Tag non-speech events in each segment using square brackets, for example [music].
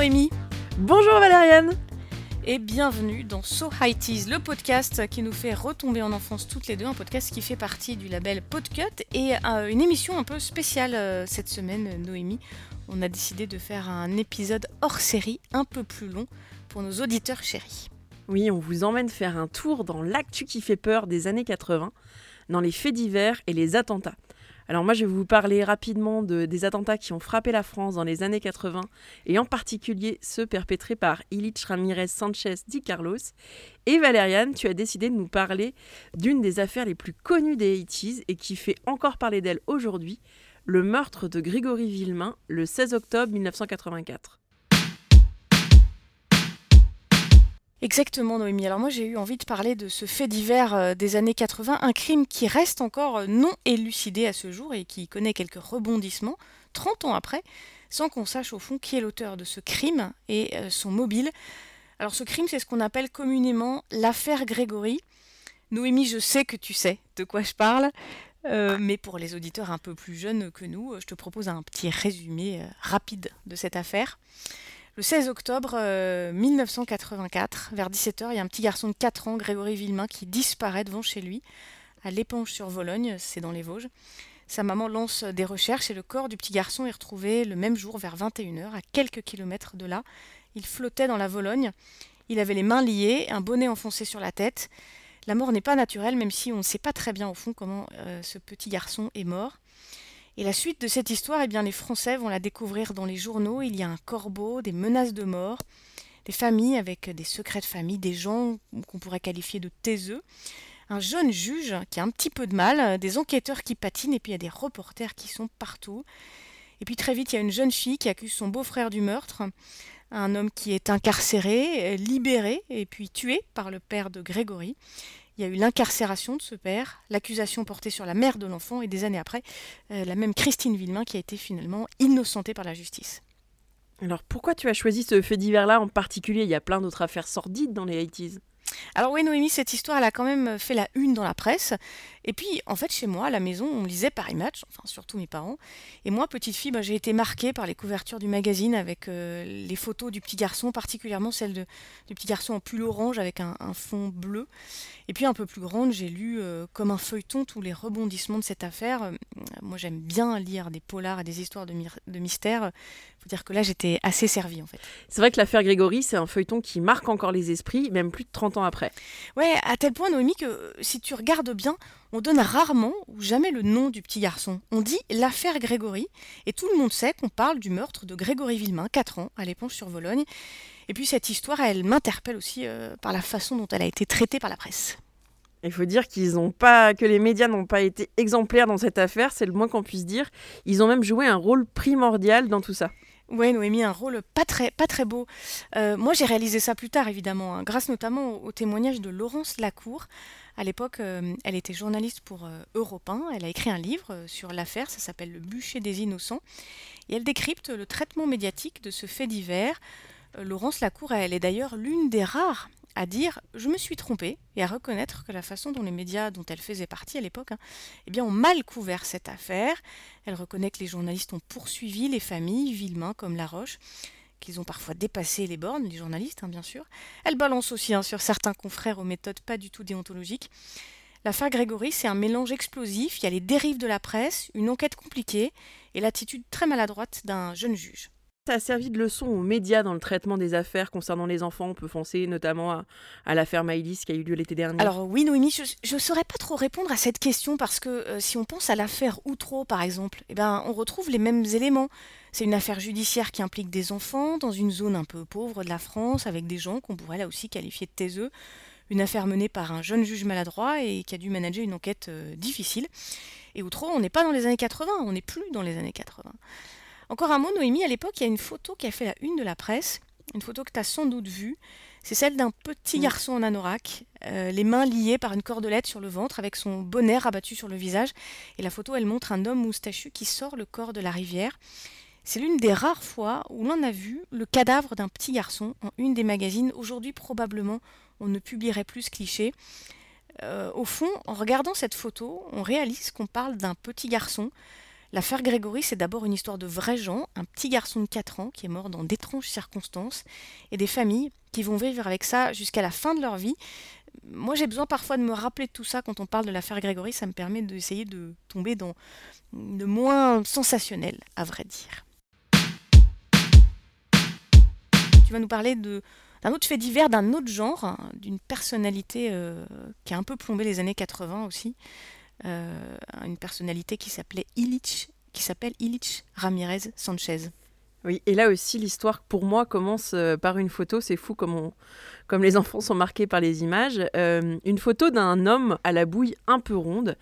Noémie. Bonjour Valériane. Et bienvenue dans So High Teas, le podcast qui nous fait retomber en enfance toutes les deux, un podcast qui fait partie du label Podcut et euh, une émission un peu spéciale euh, cette semaine, Noémie. On a décidé de faire un épisode hors série un peu plus long pour nos auditeurs chéris. Oui, on vous emmène faire un tour dans l'actu qui fait peur des années 80, dans les faits divers et les attentats. Alors moi, je vais vous parler rapidement de, des attentats qui ont frappé la France dans les années 80, et en particulier ceux perpétrés par Illich Ramirez Sanchez Di Carlos. Et Valériane, tu as décidé de nous parler d'une des affaires les plus connues des 80 et qui fait encore parler d'elle aujourd'hui, le meurtre de Grégory Villemain le 16 octobre 1984. Exactement, Noémie. Alors moi, j'ai eu envie de parler de ce fait divers euh, des années 80, un crime qui reste encore euh, non élucidé à ce jour et qui connaît quelques rebondissements 30 ans après, sans qu'on sache au fond qui est l'auteur de ce crime et euh, son mobile. Alors ce crime, c'est ce qu'on appelle communément l'affaire Grégory. Noémie, je sais que tu sais de quoi je parle, mais pour les auditeurs un peu plus jeunes que nous, je te propose un petit résumé rapide de cette affaire. Le 16 octobre 1984, vers 17h, il y a un petit garçon de 4 ans, Grégory Villemain, qui disparaît devant chez lui, à l'éponge sur Vologne, c'est dans les Vosges. Sa maman lance des recherches et le corps du petit garçon est retrouvé le même jour vers 21h, à quelques kilomètres de là. Il flottait dans la Vologne. Il avait les mains liées, un bonnet enfoncé sur la tête. La mort n'est pas naturelle, même si on ne sait pas très bien au fond comment euh, ce petit garçon est mort. Et la suite de cette histoire, eh bien, les Français vont la découvrir dans les journaux. Il y a un corbeau, des menaces de mort, des familles avec des secrets de famille, des gens qu'on pourrait qualifier de taiseux, un jeune juge qui a un petit peu de mal, des enquêteurs qui patinent, et puis il y a des reporters qui sont partout. Et puis très vite, il y a une jeune fille qui accuse son beau-frère du meurtre, un homme qui est incarcéré, libéré et puis tué par le père de Grégory. Il y a eu l'incarcération de ce père, l'accusation portée sur la mère de l'enfant et des années après, euh, la même Christine Villemain qui a été finalement innocentée par la justice. Alors pourquoi tu as choisi ce fait divers-là en particulier? Il y a plein d'autres affaires sordides dans les 80s. Alors oui, Noémie, cette histoire, elle a quand même fait la une dans la presse. Et puis, en fait, chez moi, à la maison, on lisait Paris Match, enfin surtout mes parents. Et moi, petite fille, bah, j'ai été marquée par les couvertures du magazine avec euh, les photos du petit garçon, particulièrement celle du petit garçon en pull orange avec un, fond bleu. Et puis, un peu plus grande, j'ai lu euh, comme un feuilleton tous les rebondissements de cette affaire. Euh, moi, j'aime bien lire des polars et des histoires de, de mystère. faut dire que là, j'étais assez servie, en fait. C'est vrai que l'affaire Grégory, c'est un feuilleton qui marque encore les esprits, même plus de 30 ans après. Ouais, à tel point, Noémie, que si tu regardes bien, on donne rarement ou jamais le nom du petit garçon. On dit l'affaire Grégory, et tout le monde sait qu'on parle du meurtre de Grégory Villemain, 4 ans, à l'éponge sur Vologne. Et puis cette histoire, elle m'interpelle aussi euh, par la façon dont elle a été traitée par la presse. Il faut dire qu'ils ont pas, que les médias n'ont pas été exemplaires dans cette affaire, c'est le moins qu'on puisse dire. Ils ont même joué un rôle primordial dans tout ça. Ouais, Noémie, un rôle pas très, beau. Euh, moi, j'ai réalisé ça plus tard, évidemment, hein, grâce notamment au, témoignage de Laurence Lacour. À l'époque, euh, elle était journaliste pour euh, Europe 1. Elle a écrit un livre sur l'affaire, ça s'appelle Le bûcher des innocents. Et elle décrypte le traitement médiatique de ce fait divers. Laurence Lacour, elle est d'ailleurs l'une des rares à dire je me suis trompée et à reconnaître que la façon dont les médias dont elle faisait partie à l'époque hein, eh bien, ont mal couvert cette affaire. Elle reconnaît que les journalistes ont poursuivi les familles, Villemain comme Laroche, qu'ils ont parfois dépassé les bornes, les journalistes hein, bien sûr. Elle balance aussi hein, sur certains confrères aux méthodes pas du tout déontologiques. L'affaire Grégory, c'est un mélange explosif, il y a les dérives de la presse, une enquête compliquée et l'attitude très maladroite d'un jeune juge. Ça a servi de leçon aux médias dans le traitement des affaires concernant les enfants. On peut penser notamment à, l'affaire Maïlis qui a eu lieu l'été dernier. Alors oui, Noémie, je ne saurais pas trop répondre à cette question parce que euh, si on pense à l'affaire Outreau, par exemple, eh ben, on retrouve les mêmes éléments. C'est une affaire judiciaire qui implique des enfants dans une zone un peu pauvre de la France avec des gens qu'on pourrait là aussi qualifier de taiseux. Une affaire menée par un jeune juge maladroit et qui a dû manager une enquête euh, difficile. Et Outreau, on n'est pas dans les années 80, on n'est plus dans les années 80. Encore un mot, Noémie, à l'époque, il y a une photo qui a fait la une de la presse, une photo que tu as sans doute vue. C'est celle d'un petit garçon en anorak, euh, les mains liées par une cordelette sur le ventre, avec son bonnet rabattu sur le visage. Et la photo, elle montre un homme moustachu qui sort le corps de la rivière. C'est l'une des rares fois où l'on a vu le cadavre d'un petit garçon en une des magazines. Aujourd'hui, probablement, on ne publierait plus ce cliché. Euh, au fond, en regardant cette photo, on réalise qu'on parle d'un petit garçon L'affaire Grégory, c'est d'abord une histoire de vrais gens, un petit garçon de 4 ans qui est mort dans d'étranges circonstances, et des familles qui vont vivre avec ça jusqu'à la fin de leur vie. Moi, j'ai besoin parfois de me rappeler de tout ça quand on parle de l'affaire Grégory, ça me permet d'essayer de tomber dans le moins sensationnel, à vrai dire. Tu vas nous parler d'un autre fait divers d'un autre genre, hein, d'une personnalité euh, qui a un peu plombé les années 80 aussi, euh, une personnalité qui s'appelait Illich, qui s'appelle Illich Ramirez Sanchez. Oui, et là aussi, l'histoire pour moi commence euh, par une photo. C'est fou comme, comme les [laughs] enfants sont marqués par les images. une photo d'un homme à la bouille un peu ronde.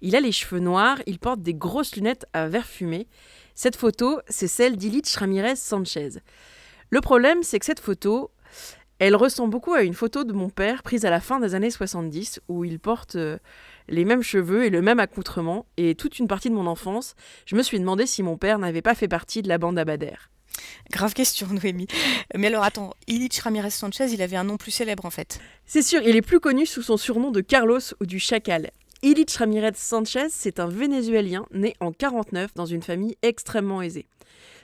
Il a les cheveux noirs, il porte des grosses lunettes à verre fumé. Cette photo, c'est celle d'Illich Ramirez Sanchez. Le problème, c'est que cette photo, elle ressemble beaucoup à une photo de mon père prise à la fin des années 70 où il porte euh, les mêmes cheveux et le même accoutrement et toute une partie de mon enfance, je me suis demandé si mon père n'avait pas fait partie de la bande Abader. Grave question, Noémie. Mais alors attends, Illich Ramirez Sanchez, il avait un nom plus célèbre en fait. C'est sûr, il est plus connu sous son surnom de Carlos ou du Chacal. Illich Ramirez Sanchez, c'est un Vénézuélien né en 49 dans une famille extrêmement aisée.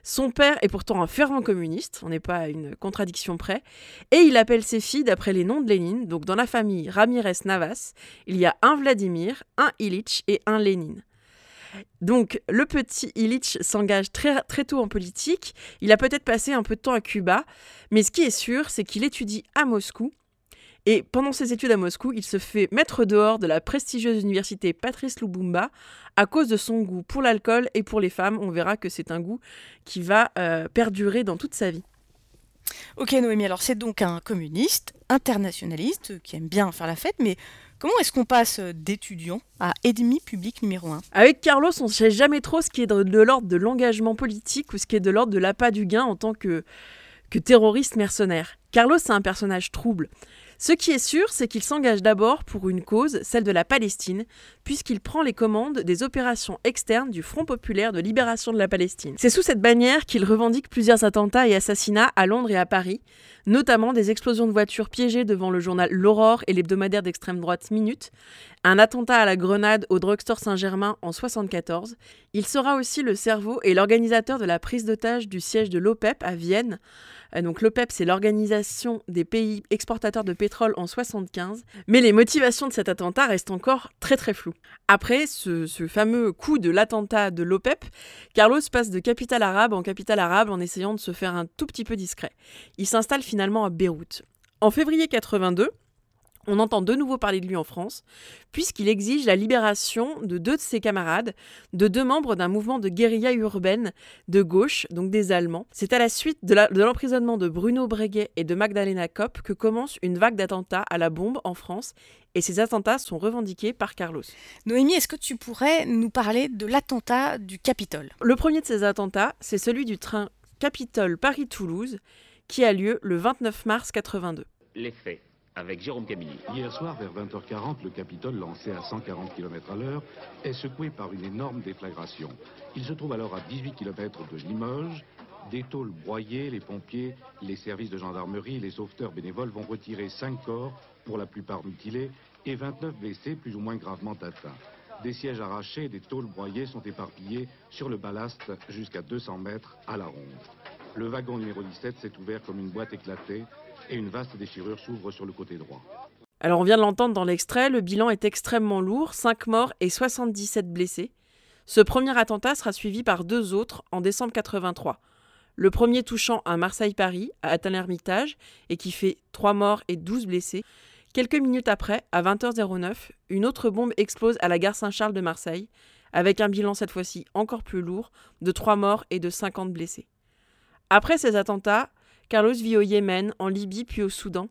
Son père est pourtant un fervent communiste, on n'est pas à une contradiction près, et il appelle ses filles d'après les noms de Lénine. Donc dans la famille Ramirez Navas, il y a un Vladimir, un Illich et un Lénine. Donc le petit Illich s'engage très, très tôt en politique, il a peut-être passé un peu de temps à Cuba, mais ce qui est sûr, c'est qu'il étudie à Moscou et pendant ses études à Moscou, il se fait mettre dehors de la prestigieuse université Patrice Lumumba à cause de son goût pour l'alcool et pour les femmes. On verra que c'est un goût qui va euh, perdurer dans toute sa vie. Ok Noémie, alors c'est donc un communiste, internationaliste, qui aime bien faire la fête, mais comment est-ce qu'on passe d'étudiant à ennemi public numéro un? Avec Carlos, on ne sait jamais trop ce qui est de, l'ordre de l'engagement politique ou ce qui est de l'ordre de l'appât du gain en tant que, que terroriste mercenaire. Carlos, c'est un personnage trouble. Ce qui est sûr, c'est qu'il s'engage d'abord pour une cause, celle de la Palestine, puisqu'il prend les commandes des opérations externes du Front populaire de libération de la Palestine. C'est sous cette bannière qu'il revendique plusieurs attentats et assassinats à Londres et à Paris, notamment des explosions de voitures piégées devant le journal L'Aurore et l'hebdomadaire d'extrême droite Minute, un attentat à la grenade au drugstore Saint-Germain en 1974. Il sera aussi le cerveau et l'organisateur de la prise d'otage du siège de l'OPEP à Vienne, euh, donc l'OPEP, c'est l'organisation des pays exportateurs de pétrole en 75. Mais les motivations de cet attentat restent encore très très floues. Après ce, fameux coup de l'attentat de l'OPEP, Carlos passe de capitale arabe en capitale arabe en essayant de se faire un tout petit peu discret. Il s'installe finalement à Beyrouth. En février 82, on entend de nouveau parler de lui en France, puisqu'il exige la libération de deux de ses camarades, de deux membres d'un mouvement de guérilla urbaine de gauche, donc des Allemands. C'est à la suite de l'emprisonnement de, Bruno Breguet et de Magdalena Kopp que commence une vague d'attentats à la bombe en France, et ces attentats sont revendiqués par Carlos. Noémie, est-ce que tu pourrais nous parler de l'attentat du Capitole? Le premier de ces attentats, c'est celui du train Capitole Paris-Toulouse, qui a lieu le 29 mars 82. Les faits avec Jérôme Camilly. Hier soir, vers 20h40, le Capitole, lancé à 140 km à l'heure, est secoué par une énorme déflagration. Il se trouve alors à 18 km de Limoges. Des tôles broyées, les pompiers, les services de gendarmerie les sauveteurs bénévoles vont retirer 5 corps, pour la plupart mutilés, et 29 blessés plus ou moins gravement atteints. Des sièges arrachés des tôles broyées sont éparpillés sur le ballast jusqu'à 200 mètres à la ronde. Le wagon numéro 17 s'est ouvert comme une boîte éclatée et une vaste déchirure s'ouvre sur le côté droit. Alors on vient de l'entendre dans l'extrait, le bilan est extrêmement lourd, 5 morts et 77 blessés. Ce premier attentat sera suivi par deux autres en décembre 83. Le premier touchant à Marseille-Paris, à Atten-Hermitage, et qui fait 3 morts et 12 blessés. Quelques minutes après, à 20h09, une autre bombe explose à la gare Saint-Charles de Marseille, avec un bilan cette fois-ci encore plus lourd, de 3 morts et de 50 blessés. Après ces attentats, Carlos vit au Yémen, en Libye puis au Soudan.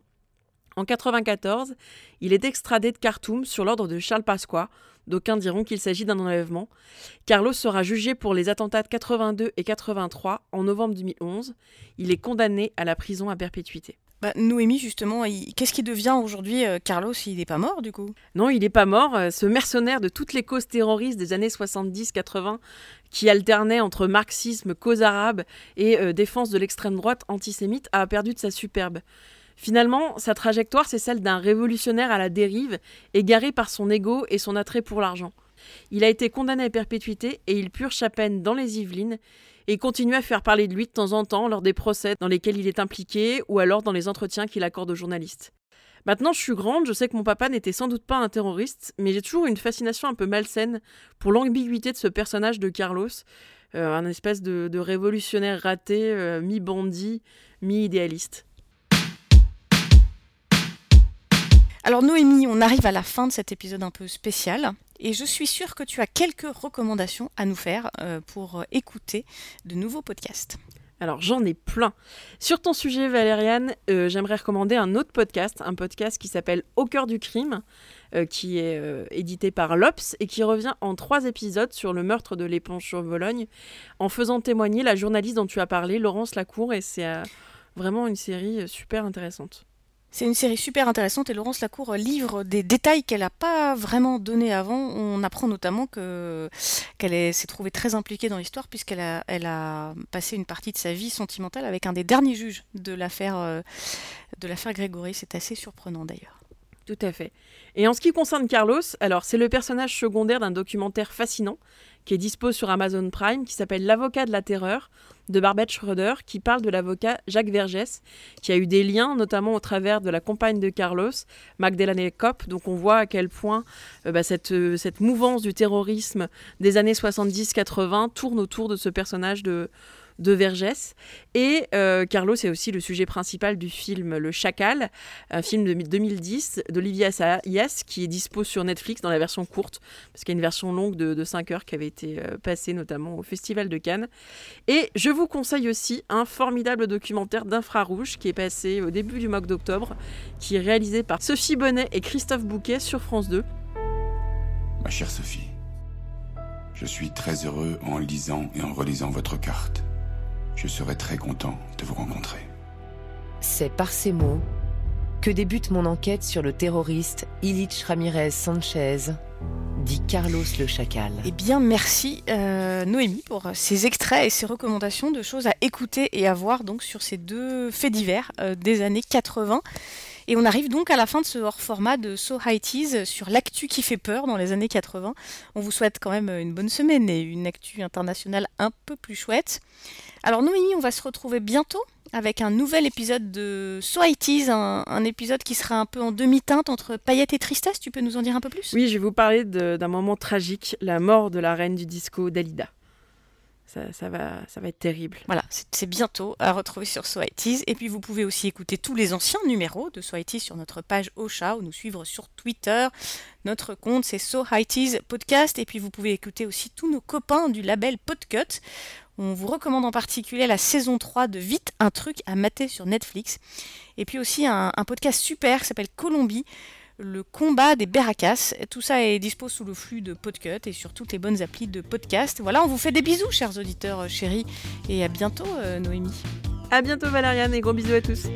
En 1994, il est extradé de Khartoum sur l'ordre de Charles Pasqua. D'aucuns diront qu'il s'agit d'un enlèvement. Carlos sera jugé pour les attentats de 82 et 83 en novembre 2011. Il est condamné à la prison à perpétuité. Bah, Noémie, justement, qu'est-ce qui devient aujourd'hui euh, Carlos? Il n'est pas mort, du coup? Non, il n'est pas mort. Euh, ce mercenaire de toutes les causes terroristes des années 70-80, qui alternait entre marxisme, cause arabe et euh, défense de l'extrême droite antisémite, a perdu de sa superbe. Finalement, sa trajectoire, c'est celle d'un révolutionnaire à la dérive, égaré par son ego et son attrait pour l'argent. Il a été condamné à perpétuité et il purge sa peine dans les Yvelines et continue à faire parler de lui de temps en temps lors des procès dans lesquels il est impliqué ou alors dans les entretiens qu'il accorde aux journalistes. Maintenant, je suis grande, je sais que mon papa n'était sans doute pas un terroriste, mais j'ai toujours une fascination un peu malsaine pour l'ambiguïté de ce personnage de Carlos, euh, un espèce de, révolutionnaire raté, euh, mi-bandit, mi-idéaliste. Alors Noémie, on arrive à la fin de cet épisode un peu spécial et je suis sûre que tu as quelques recommandations à nous faire euh, pour écouter de nouveaux podcasts. Alors j'en ai plein. Sur ton sujet Valériane, euh, j'aimerais recommander un autre podcast, un podcast qui s'appelle Au cœur du crime, euh, qui est édité par l'Obs et qui revient en trois épisodes sur le meurtre de l'éponge sur Vologne, en faisant témoigner la journaliste dont tu as parlé, Laurence Lacour, et c'est vraiment une série super intéressante. C'est une série super intéressante et Laurence Lacour livre des détails qu'elle n'a pas vraiment donnés avant. On apprend notamment que qu'elle s'est trouvée très impliquée dans l'histoire puisqu'elle a, elle a passé une partie de sa vie sentimentale avec un des derniers juges de l'affaire euh, de l'affaire Grégory. C'est assez surprenant d'ailleurs. Tout à fait. Et en ce qui concerne Carlos, alors c'est le personnage secondaire d'un documentaire fascinant qui est dispo sur Amazon Prime qui s'appelle L'avocat de la terreur de Barbette Schroeder qui parle de l'avocat Jacques Vergès, qui a eu des liens notamment au travers de la compagne de Carlos, Magdalena Kopp. Donc on voit à quel point euh, bah, cette, euh, cette mouvance du terrorisme des années 70-80 tourne autour de ce personnage de, de Vergès. Et euh, Carlos est aussi le sujet principal du film Le Chacal, un film de 2010 d'Olivier Assayas qui est dispo sur Netflix dans la version courte, parce qu'il y a une version longue de, 5 heures qui avait été euh, passée notamment au Festival de Cannes. Et je vous conseille aussi un formidable documentaire d'infrarouge qui est passé au début du mois d'octobre, qui est réalisé par Sophie Bonnet et Christophe Bouquet sur France 2. Ma chère Sophie, je suis très heureux en lisant et en relisant votre carte. Je serai très content de vous rencontrer. C'est par ces mots que débute mon enquête sur le terroriste Illich Ramirez Sanchez, dit Carlos le Chacal. Eh bien, merci euh, Noémie pour ces extraits et ces recommandations de choses à écouter et à voir donc sur ces deux faits divers euh, des années 80. Et on arrive donc à la fin de ce hors-format de So High Teas sur l'actu qui fait peur dans les années 80. On vous souhaite quand même une bonne semaine et une actu internationale un peu plus chouette. Alors Noémie, on va se retrouver bientôt avec un nouvel épisode de So I Tease, un, épisode qui sera un peu en demi-teinte entre paillettes et tristesse. Tu peux nous en dire un peu plus? Oui, je vais vous parler d'un moment tragique, la mort de la reine du disco Dalida. Ça, va, ça va être terrible. Voilà, c'est bientôt à retrouver sur So Et puis vous pouvez aussi écouter tous les anciens numéros de So sur notre page Ocha ou nous suivre sur Twitter. Notre compte c'est So Podcast. Et puis vous pouvez écouter aussi tous nos copains du label Podcut. On vous recommande en particulier la saison 3 de Vite, un truc à mater sur Netflix. Et puis aussi un, podcast super qui s'appelle Colombie, le combat des Beracas. Tout ça est dispo sous le flux de Podcut et sur toutes les bonnes applis de podcast. Voilà, on vous fait des bisous, chers auditeurs euh, chéris, et à bientôt, euh, Noémie. À bientôt, Valériane, et gros bisous à tous.